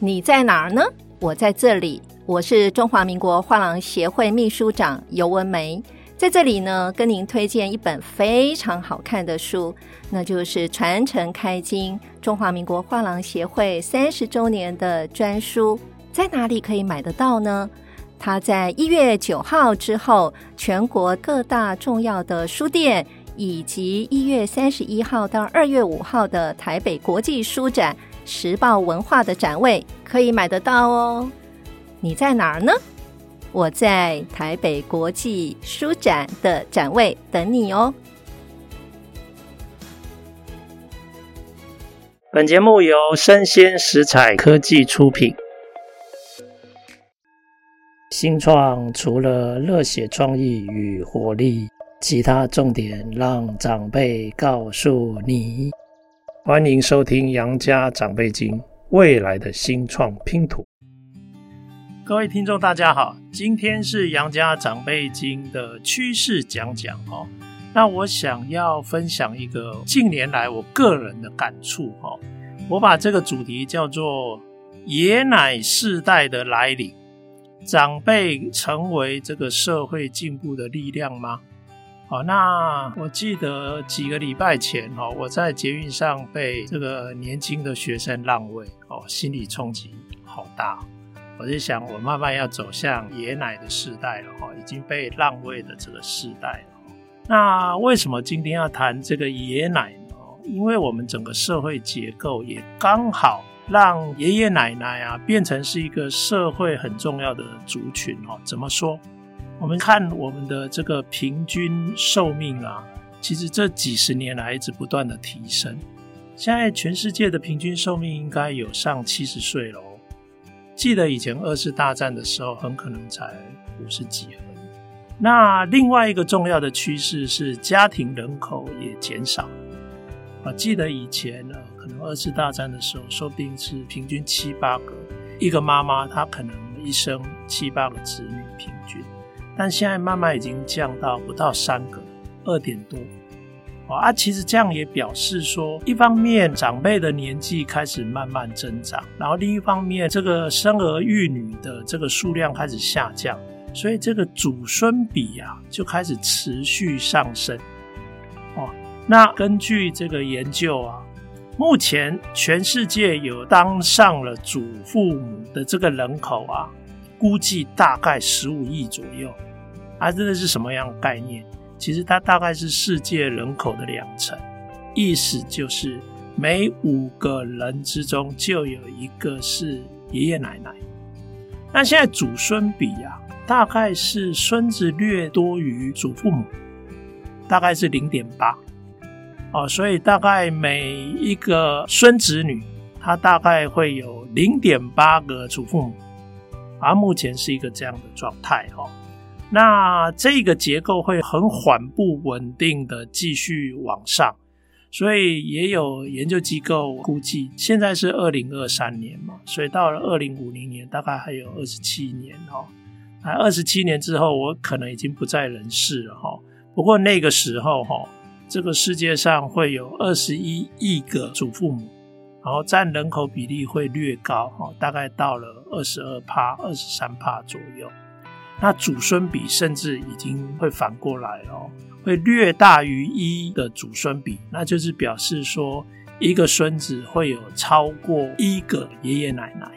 你在哪儿呢？我在这里。我是中华民国画廊协会秘书长尤文梅，在这里呢，跟您推荐一本非常好看的书，那就是《传承开经：中华民国画廊协会三十周年的专书》。在哪里可以买得到呢？它在一月九号之后，全国各大重要的书店，以及一月三十一号到二月五号的台北国际书展、时报文化的展位可以买得到哦。你在哪儿呢？我在台北国际书展的展位等你哦。本节目由生鲜食材科技出品。新创除了热血创意与活力，其他重点让长辈告诉你。欢迎收听《杨家长辈经》，未来的新创拼图。各位听众，大家好，今天是杨家长辈经的趋势讲讲哦。那我想要分享一个近年来我个人的感触哦。我把这个主题叫做“爷奶世代的来临”，长辈成为这个社会进步的力量吗？哦，那我记得几个礼拜前哦，我在捷运上被这个年轻的学生让位哦，心理冲击好大。我就想，我慢慢要走向爷奶的世代了哈，已经被让位的这个世代了。那为什么今天要谈这个爷奶呢？因为我们整个社会结构也刚好让爷爷奶奶啊变成是一个社会很重要的族群哦。怎么说？我们看我们的这个平均寿命啊，其实这几十年来一直不断的提升。现在全世界的平均寿命应该有上七十岁了。记得以前二次大战的时候，很可能才五十几而已。那另外一个重要的趋势是家庭人口也减少。啊，记得以前呢，可能二次大战的时候，说不定是平均七八个，一个妈妈她可能一生七八个子女平均，但现在慢慢已经降到不到三个，二点多。哦啊，其实这样也表示说，一方面长辈的年纪开始慢慢增长，然后另一方面，这个生儿育女的这个数量开始下降，所以这个祖孙比啊就开始持续上升。哦，那根据这个研究啊，目前全世界有当上了祖父母的这个人口啊，估计大概十五亿左右。它真的是什么样的概念？其实它大概是世界人口的两成，意思就是每五个人之中就有一个是爷爷奶奶。那现在祖孙比啊，大概是孙子略多于祖父母，大概是零点八哦，所以大概每一个孙子女，他大概会有零点八个祖父母，而目前是一个这样的状态哦。那这个结构会很缓步稳定的继续往上，所以也有研究机构估计，现在是二零二三年嘛，所以到了二零五零年大概还有二十七年哦。那二十七年之后，我可能已经不在人世了哈。不过那个时候哈，这个世界上会有二十一亿个祖父母，然后占人口比例会略高哈，大概到了二十二趴、二十三趴左右。那祖孙比甚至已经会反过来哦，会略大于一的祖孙比，那就是表示说一个孙子会有超过一个爷爷奶奶。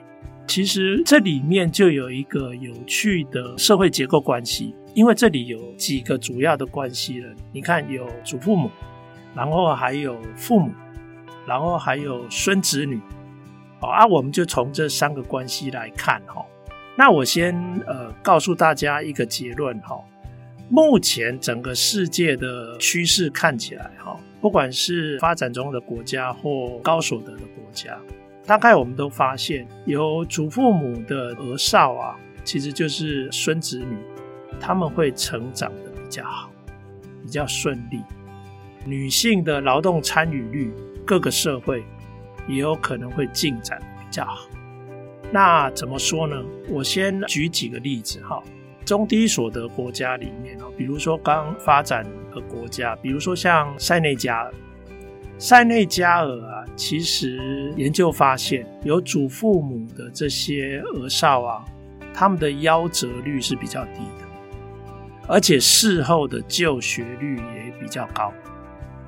其实这里面就有一个有趣的社会结构关系，因为这里有几个主要的关系人，你看有祖父母，然后还有父母，然后还有孙子女，好啊，我们就从这三个关系来看哈。那我先呃告诉大家一个结论哈，目前整个世界的趋势看起来哈，不管是发展中的国家或高所得的国家，大概我们都发现有祖父母的儿少啊，其实就是孙子女，他们会成长的比较好，比较顺利。女性的劳动参与率，各个社会也有可能会进展比较好。那怎么说呢？我先举几个例子哈。中低所得国家里面，比如说刚发展的国家，比如说像塞内加尔，塞内加尔啊，其实研究发现，有祖父母的这些儿少啊，他们的夭折率是比较低的，而且事后的就学率也比较高。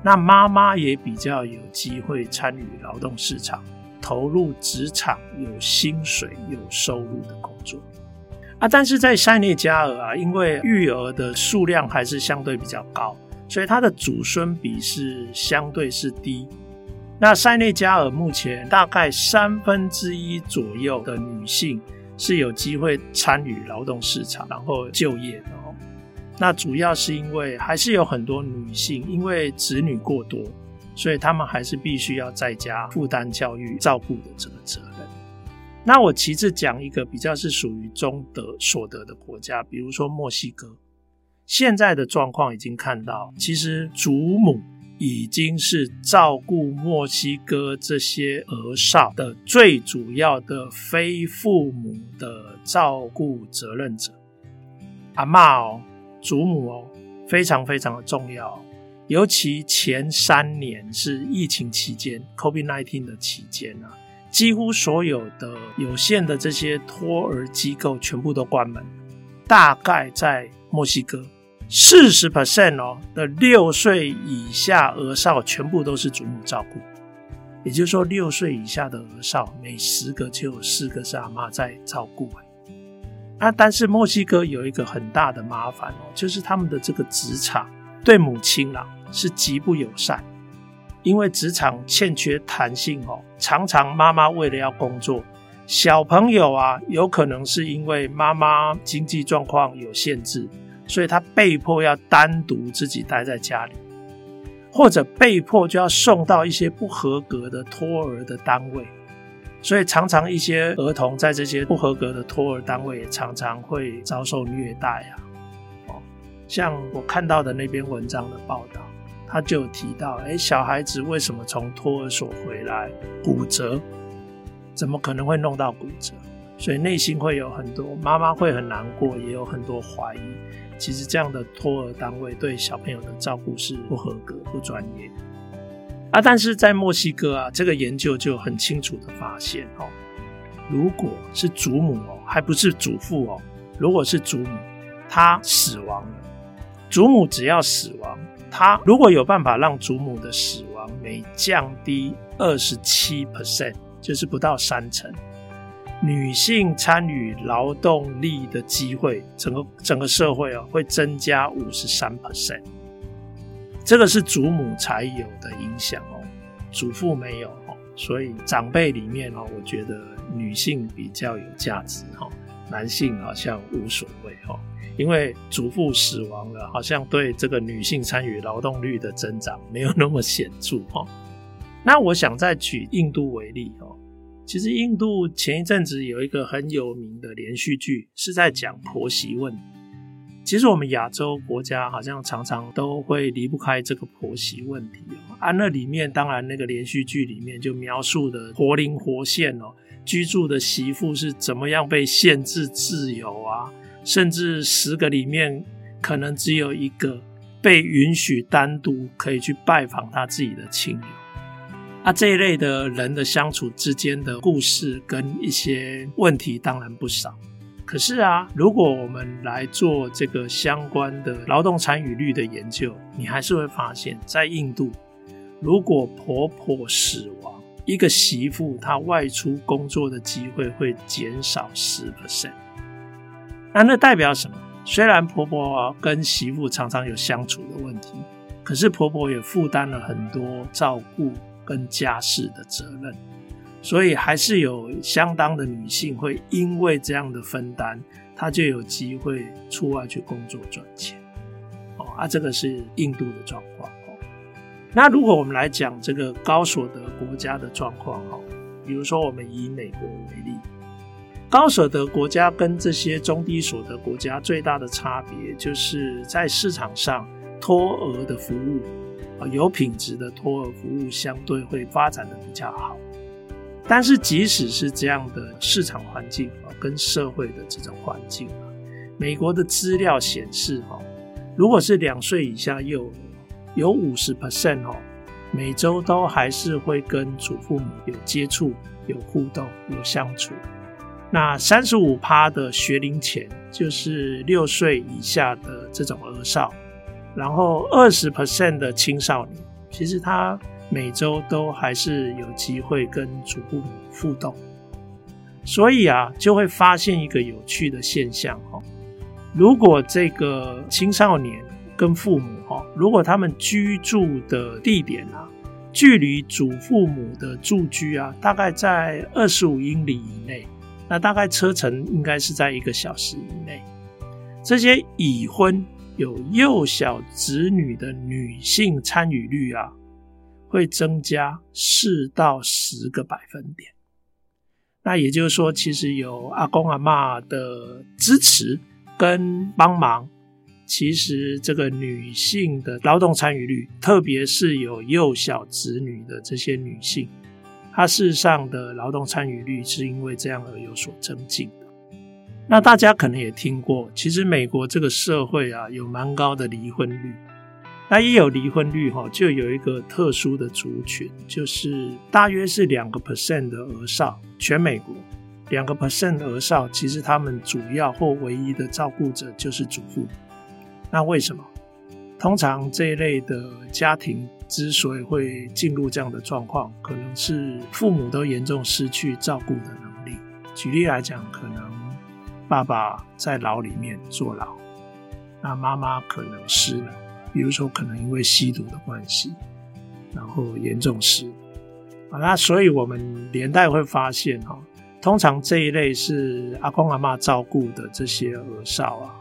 那妈妈也比较有机会参与劳动市场，投入职场，有薪水、有收入的工作啊。但是在塞内加尔啊，因为育儿的数量还是相对比较高。所以它的祖孙比是相对是低。那塞内加尔目前大概三分之一左右的女性是有机会参与劳动市场，然后就业的哦。那主要是因为还是有很多女性因为子女过多，所以他们还是必须要在家负担教育、照顾的这个责任。那我其次讲一个比较是属于中德所得的国家，比如说墨西哥。现在的状况已经看到，其实祖母已经是照顾墨西哥这些儿少的最主要的非父母的照顾责任者。阿嬷哦，祖母哦，非常非常的重要。尤其前三年是疫情期间，COVID-19 的期间啊，几乎所有的有限的这些托儿机构全部都关门。大概在墨西哥。四十 percent 哦的六岁以下儿少全部都是祖母照顾，也就是说，六岁以下的儿少每十个就有四个是阿妈在照顾。啊，但是墨西哥有一个很大的麻烦哦，就是他们的这个职场对母亲啊是极不友善，因为职场欠缺弹性哦，常常妈妈为了要工作，小朋友啊有可能是因为妈妈经济状况有限制。所以他被迫要单独自己待在家里，或者被迫就要送到一些不合格的托儿的单位，所以常常一些儿童在这些不合格的托儿单位常常会遭受虐待啊。哦，像我看到的那篇文章的报道，他就提到，哎，小孩子为什么从托儿所回来骨折？怎么可能会弄到骨折？所以内心会有很多妈妈会很难过，也有很多怀疑。其实这样的托儿单位对小朋友的照顾是不合格、不专业啊。但是在墨西哥啊，这个研究就很清楚的发现哦，如果是祖母哦，还不是祖父哦，如果是祖母，她死亡了，祖母只要死亡，她如果有办法让祖母的死亡每降低二十七 percent，就是不到三成。女性参与劳动力的机会，整个整个社会啊会增加五十三 percent，这个是祖母才有的影响哦，祖父没有哦，所以长辈里面哦，我觉得女性比较有价值哈，男性好像无所谓哈，因为祖父死亡了，好像对这个女性参与劳动率的增长没有那么显著哈。那我想再举印度为例哦。其实印度前一阵子有一个很有名的连续剧，是在讲婆媳问题。其实我们亚洲国家好像常常都会离不开这个婆媳问题哦。啊，那里面当然那个连续剧里面就描述的活灵活现哦，居住的媳妇是怎么样被限制自由啊，甚至十个里面可能只有一个被允许单独可以去拜访他自己的亲友。啊，这一类的人的相处之间的故事跟一些问题当然不少。可是啊，如果我们来做这个相关的劳动参与率的研究，你还是会发现，在印度，如果婆婆死亡，一个媳妇她外出工作的机会会减少十 percent。那那代表什么？虽然婆婆跟媳妇常常有相处的问题，可是婆婆也负担了很多照顾。跟家事的责任，所以还是有相当的女性会因为这样的分担，她就有机会出外去工作赚钱。哦，啊，这个是印度的状况。哦，那如果我们来讲这个高所得国家的状况，哈，比如说我们以美国为例，高所得国家跟这些中低所得国家最大的差别，就是在市场上托儿的服务啊。有品质的托儿服务相对会发展的比较好，但是即使是这样的市场环境啊，跟社会的这种环境啊，美国的资料显示哈，如果是两岁以下幼儿，有五十 percent 哦，每周都还是会跟祖父母有接触、有互动、有相处。那三十五趴的学龄前，就是六岁以下的这种儿少，然后二十 percent 的青少年，其实他每周都还是有机会跟祖父母互动。所以啊，就会发现一个有趣的现象哈，如果这个青少年跟父母哈，如果他们居住的地点啊，距离祖父母的住居啊，大概在二十五英里以内。那大概车程应该是在一个小时以内。这些已婚有幼小子女的女性参与率啊，会增加四到十个百分点。那也就是说，其实有阿公阿嬷的支持跟帮忙，其实这个女性的劳动参与率，特别是有幼小子女的这些女性。它事实上的劳动参与率是因为这样而有所增进的。那大家可能也听过，其实美国这个社会啊，有蛮高的离婚率。那一有离婚率哈，就有一个特殊的族群，就是大约是两个 percent 的儿少，全美国两个 percent 的儿少，其实他们主要或唯一的照顾者就是祖父母。那为什么？通常这一类的家庭。之所以会进入这样的状况，可能是父母都严重失去照顾的能力。举例来讲，可能爸爸在牢里面坐牢，那妈妈可能失能，比如说可能因为吸毒的关系，然后严重失。啊，那所以我们连带会发现哈，通常这一类是阿公阿嬷照顾的这些儿少啊。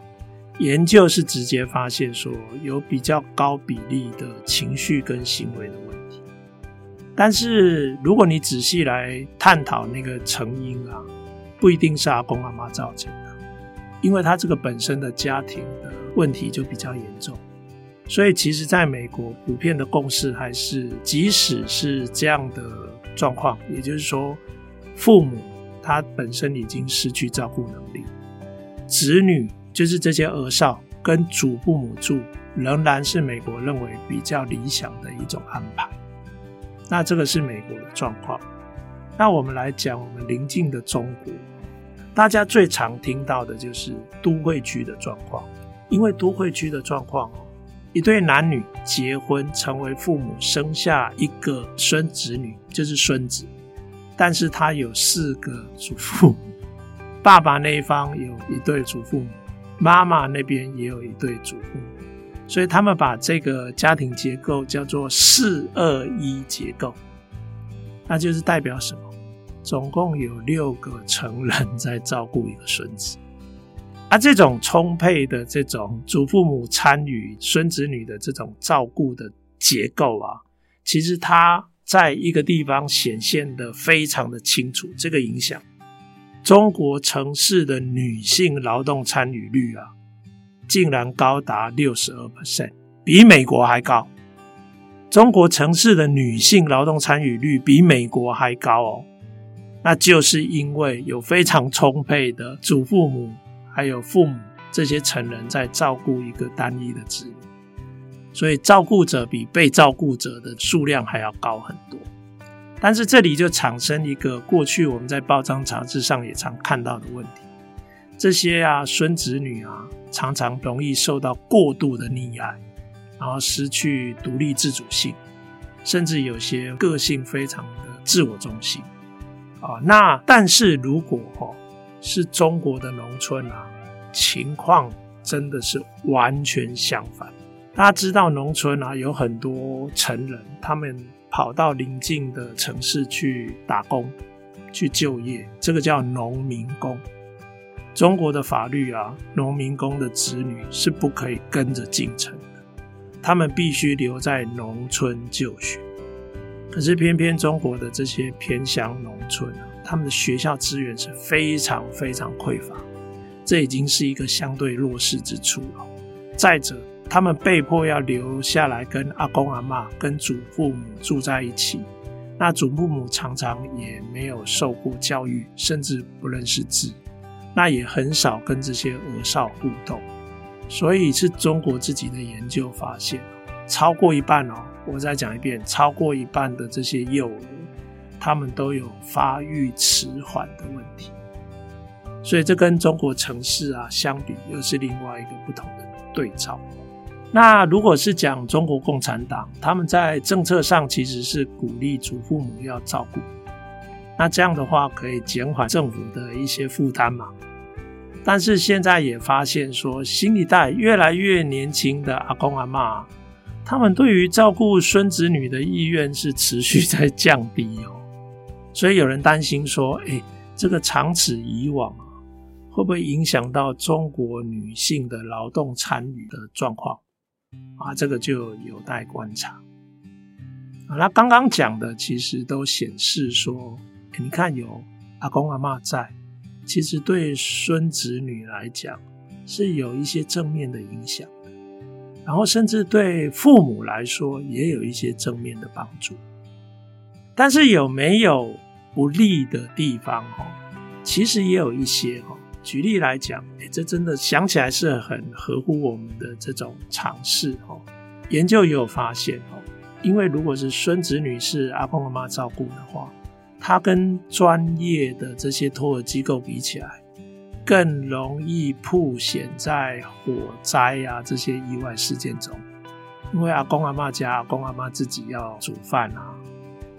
研究是直接发现说，有比较高比例的情绪跟行为的问题，但是如果你仔细来探讨那个成因啊，不一定是阿公阿妈造成的，因为他这个本身的家庭的问题就比较严重，所以其实在美国普遍的共识还是，即使是这样的状况，也就是说，父母他本身已经失去照顾能力，子女。就是这些儿少跟祖父母住，仍然是美国认为比较理想的一种安排。那这个是美国的状况。那我们来讲我们邻近的中国，大家最常听到的就是都会区的状况。因为都会区的状况哦，一对男女结婚成为父母，生下一个孙子女，就是孙子，但是他有四个祖父母，爸爸那一方有一对祖父母。妈妈那边也有一对祖父母，所以他们把这个家庭结构叫做四二一结构，那就是代表什么？总共有六个成人在照顾一个孙子，啊，这种充沛的这种祖父母参与孙子女的这种照顾的结构啊，其实它在一个地方显现得非常的清楚，这个影响。中国城市的女性劳动参与率啊，竟然高达六十二 percent，比美国还高。中国城市的女性劳动参与率比美国还高哦，那就是因为有非常充沛的祖父母还有父母这些成人在照顾一个单一的子女，所以照顾者比被照顾者的数量还要高很多。但是这里就产生一个过去我们在报章杂志上也常看到的问题：这些啊孙子女啊，常常容易受到过度的溺爱，然后失去独立自主性，甚至有些个性非常的自我中心啊。那但是如果哦是中国的农村啊，情况真的是完全相反。大家知道农村啊有很多成人，他们。跑到邻近的城市去打工、去就业，这个叫农民工。中国的法律啊，农民工的子女是不可以跟着进城的，他们必须留在农村就学。可是偏偏中国的这些偏乡农村啊，他们的学校资源是非常非常匮乏，这已经是一个相对弱势之处了。再者，他们被迫要留下来跟阿公阿妈、跟祖父母住在一起。那祖父母常常也没有受过教育，甚至不认识字，那也很少跟这些儿少互动。所以是中国自己的研究发现，超过一半哦，我再讲一遍，超过一半的这些幼儿，他们都有发育迟缓的问题。所以这跟中国城市啊相比，又是另外一个不同的对照。那如果是讲中国共产党，他们在政策上其实是鼓励祖父母要照顾，那这样的话可以减缓政府的一些负担嘛。但是现在也发现说，新一代越来越年轻的阿公阿嬷，他们对于照顾孙子女的意愿是持续在降低哦。所以有人担心说，诶，这个长此以往啊，会不会影响到中国女性的劳动参与的状况啊？这个就有待观察。啊，那刚刚讲的其实都显示说，你看有阿公阿嬷在。其实对孙子女来讲是有一些正面的影响的，然后甚至对父母来说也有一些正面的帮助。但是有没有不利的地方？哈，其实也有一些哈。举例来讲，哎，这真的想起来是很合乎我们的这种常识哦。研究也有发现哦，因为如果是孙子女是阿公阿妈照顾的话。他跟专业的这些托儿机构比起来，更容易曝险在火灾啊这些意外事件中，因为阿公阿嬷家阿公阿嬷自己要煮饭啊，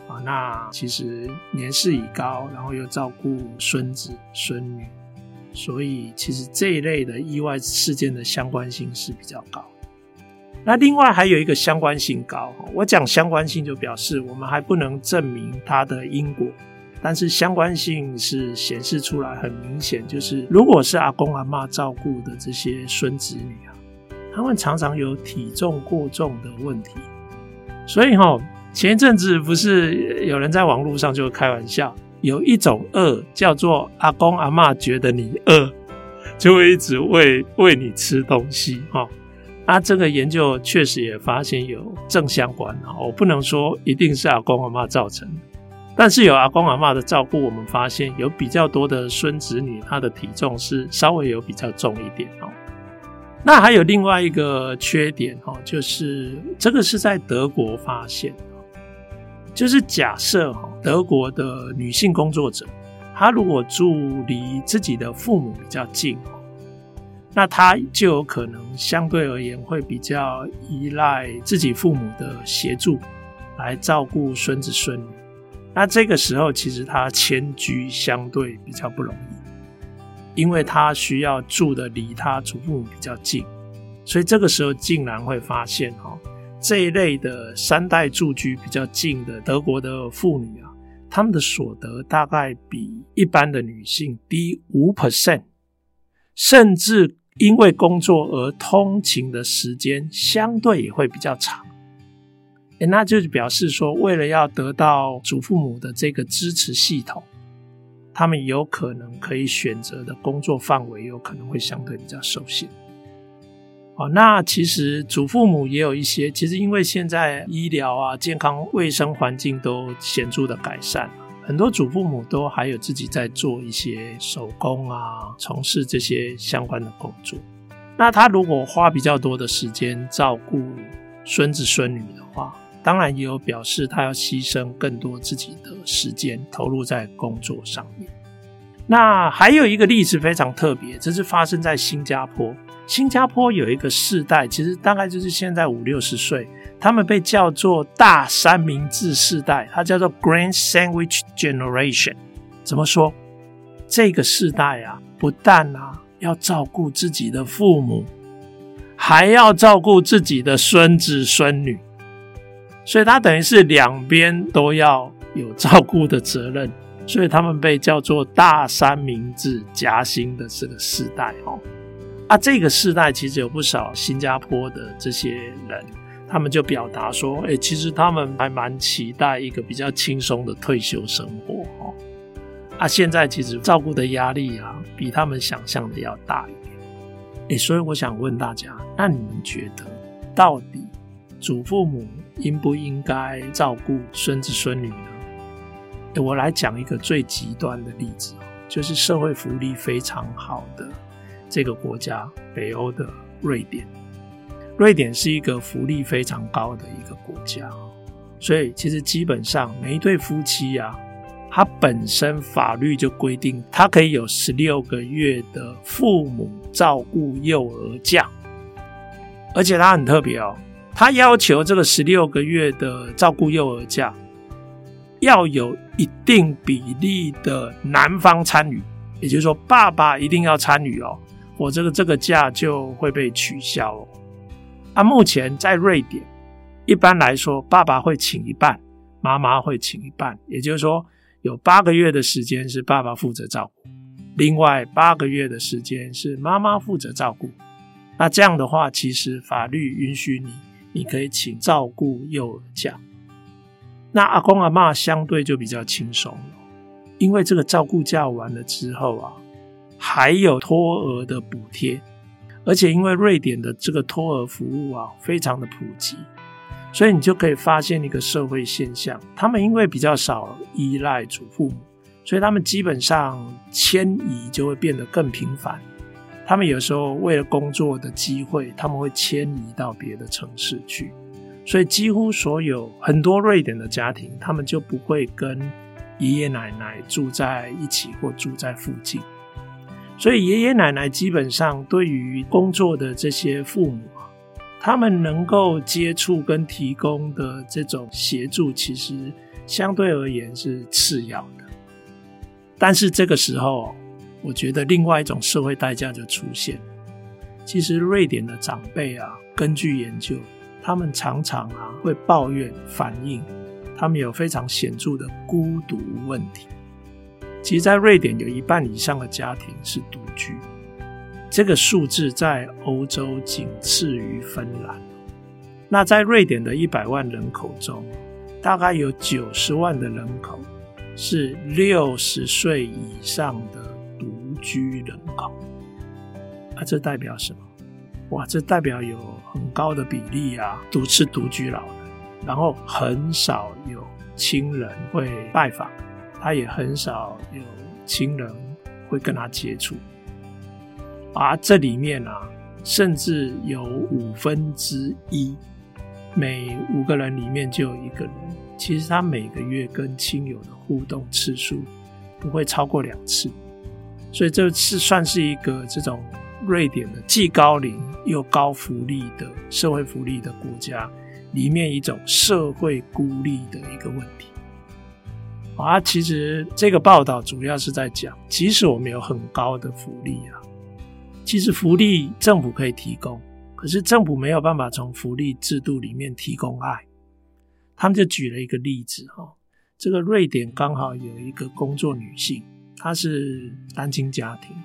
啊，那其实年事已高，然后又照顾孙子孙女，所以其实这一类的意外事件的相关性是比较高。那另外还有一个相关性高，我讲相关性就表示我们还不能证明它的因果，但是相关性是显示出来很明显，就是如果是阿公阿嬷照顾的这些孙子女啊，他们常常有体重过重的问题，所以哈，前一阵子不是有人在网络上就开玩笑，有一种饿叫做阿公阿嬷觉得你饿，就会一直喂喂你吃东西哈。那这个研究确实也发现有正相关啊，我不能说一定是阿公阿嬷造成，但是有阿公阿嬷的照顾，我们发现有比较多的孙子女，他的体重是稍微有比较重一点哦。那还有另外一个缺点哦，就是这个是在德国发现，就是假设哈，德国的女性工作者，她如果住离自己的父母比较近。那她就有可能相对而言会比较依赖自己父母的协助来照顾孙子孙女。那这个时候其实她迁居相对比较不容易，因为她需要住的离她祖父母比较近，所以这个时候竟然会发现哈，这一类的三代住居比较近的德国的妇女啊，她们的所得大概比一般的女性低五 percent，甚至。因为工作而通勤的时间相对也会比较长，诶，那就是表示说，为了要得到祖父母的这个支持系统，他们有可能可以选择的工作范围有可能会相对比较受限。哦，那其实祖父母也有一些，其实因为现在医疗啊、健康卫生环境都显著的改善。很多祖父母都还有自己在做一些手工啊，从事这些相关的工作。那他如果花比较多的时间照顾孙子孙女的话，当然也有表示他要牺牲更多自己的时间投入在工作上面。那还有一个例子非常特别，这是发生在新加坡。新加坡有一个世代，其实大概就是现在五六十岁。他们被叫做大三明治世代，它叫做 Grand Sandwich Generation。怎么说？这个世代啊，不但啊要照顾自己的父母，还要照顾自己的孙子孙女，所以他等于是两边都要有照顾的责任。所以他们被叫做大三明治夹心的这个世代哦。啊，这个世代其实有不少新加坡的这些人。他们就表达说：“哎、其实他们还蛮期待一个比较轻松的退休生活哦。啊，现在其实照顾的压力啊，比他们想象的要大一点。哎、所以我想问大家，那你们觉得，到底祖父母应不应该照顾孙子孙女呢？我来讲一个最极端的例子，就是社会福利非常好的这个国家——北欧的瑞典。”瑞典是一个福利非常高的一个国家，所以其实基本上每一对夫妻啊，他本身法律就规定，他可以有十六个月的父母照顾幼儿假，而且他很特别哦，他要求这个十六个月的照顾幼儿假要有一定比例的男方参与，也就是说，爸爸一定要参与哦。我这个这个假就会被取消哦。啊，目前在瑞典，一般来说，爸爸会请一半，妈妈会请一半，也就是说，有八个月的时间是爸爸负责照顾，另外八个月的时间是妈妈负责照顾。那这样的话，其实法律允许你，你可以请照顾幼儿假。那阿公阿嬷相对就比较轻松了，因为这个照顾假完了之后啊。还有托儿的补贴，而且因为瑞典的这个托儿服务啊，非常的普及，所以你就可以发现一个社会现象：他们因为比较少依赖祖父母，所以他们基本上迁移就会变得更频繁。他们有时候为了工作的机会，他们会迁移到别的城市去，所以几乎所有很多瑞典的家庭，他们就不会跟爷爷奶奶住在一起或住在附近。所以爷爷奶奶基本上对于工作的这些父母，他们能够接触跟提供的这种协助，其实相对而言是次要的。但是这个时候，我觉得另外一种社会代价就出现。其实瑞典的长辈啊，根据研究，他们常常啊会抱怨反映，他们有非常显著的孤独问题。其实，在瑞典有一半以上的家庭是独居，这个数字在欧洲仅次于芬兰。那在瑞典的一百万人口中，大概有九十万的人口是六十岁以上的独居人口。啊，这代表什么？哇，这代表有很高的比例啊，独是独居老人，然后很少有亲人会拜访。他也很少有亲人会跟他接触，而这里面啊，甚至有五分之一，每五个人里面就有一个人，其实他每个月跟亲友的互动次数不会超过两次，所以这是算是一个这种瑞典的既高龄又高福利的社会福利的国家里面一种社会孤立的一个问题。啊，其实这个报道主要是在讲，即使我们有很高的福利啊，其实福利政府可以提供，可是政府没有办法从福利制度里面提供爱。他们就举了一个例子哈，这个瑞典刚好有一个工作女性，她是单亲家庭，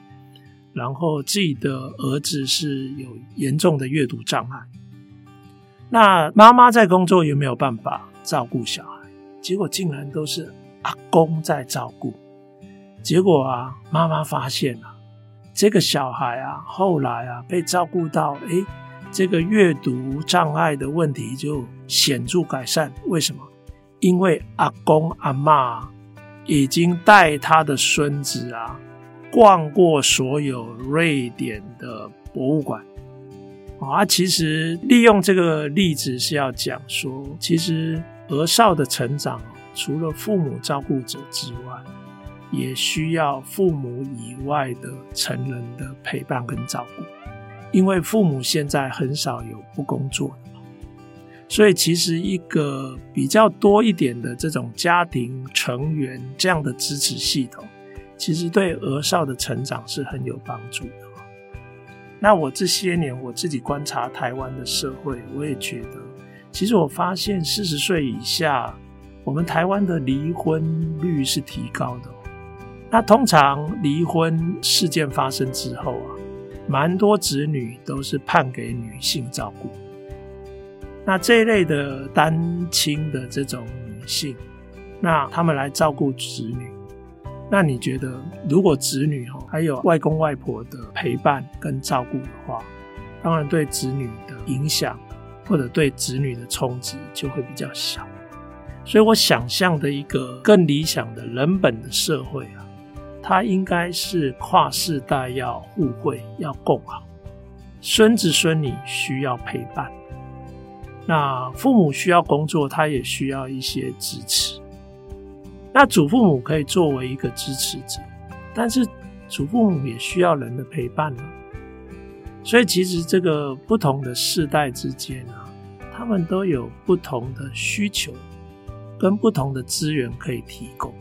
然后自己的儿子是有严重的阅读障碍，那妈妈在工作有没有办法照顾小孩？结果竟然都是。阿公在照顾，结果啊，妈妈发现了这个小孩啊，后来啊被照顾到，诶，这个阅读障碍的问题就显著改善。为什么？因为阿公阿嬷已经带他的孙子啊逛过所有瑞典的博物馆。啊，其实利用这个例子是要讲说，其实儿少的成长。除了父母照顾者之外，也需要父母以外的成人的陪伴跟照顾。因为父母现在很少有不工作的，所以其实一个比较多一点的这种家庭成员这样的支持系统，其实对儿少的成长是很有帮助的。那我这些年我自己观察台湾的社会，我也觉得，其实我发现四十岁以下。我们台湾的离婚率是提高的，那通常离婚事件发生之后啊，蛮多子女都是判给女性照顾。那这一类的单亲的这种女性，那他们来照顾子女，那你觉得如果子女哈还有外公外婆的陪伴跟照顾的话，当然对子女的影响或者对子女的冲击就会比较小。所以我想象的一个更理想的人本的社会啊，它应该是跨世代要互惠、要共好。孙子孙女需要陪伴，那父母需要工作，他也需要一些支持。那祖父母可以作为一个支持者，但是祖父母也需要人的陪伴呢。所以其实这个不同的世代之间啊，他们都有不同的需求，跟不同的资源可以提供。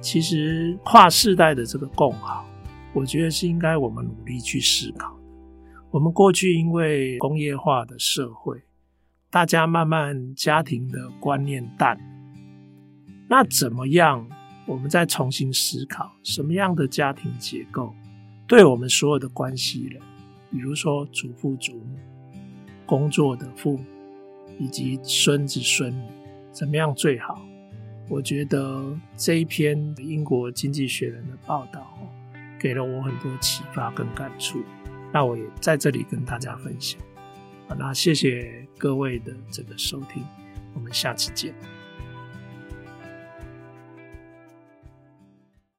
其实跨世代的这个共好，我觉得是应该我们努力去思考。我们过去因为工业化的社会，大家慢慢家庭的观念淡。那怎么样？我们再重新思考什么样的家庭结构，对我们所有的关系人，比如说祖父祖母、工作的父母以及孙子孙女，怎么样最好？我觉得这一篇英国经济学人的报道，给了我很多启发跟感触。那我也在这里跟大家分享。好，那谢谢各位的这个收听，我们下次见。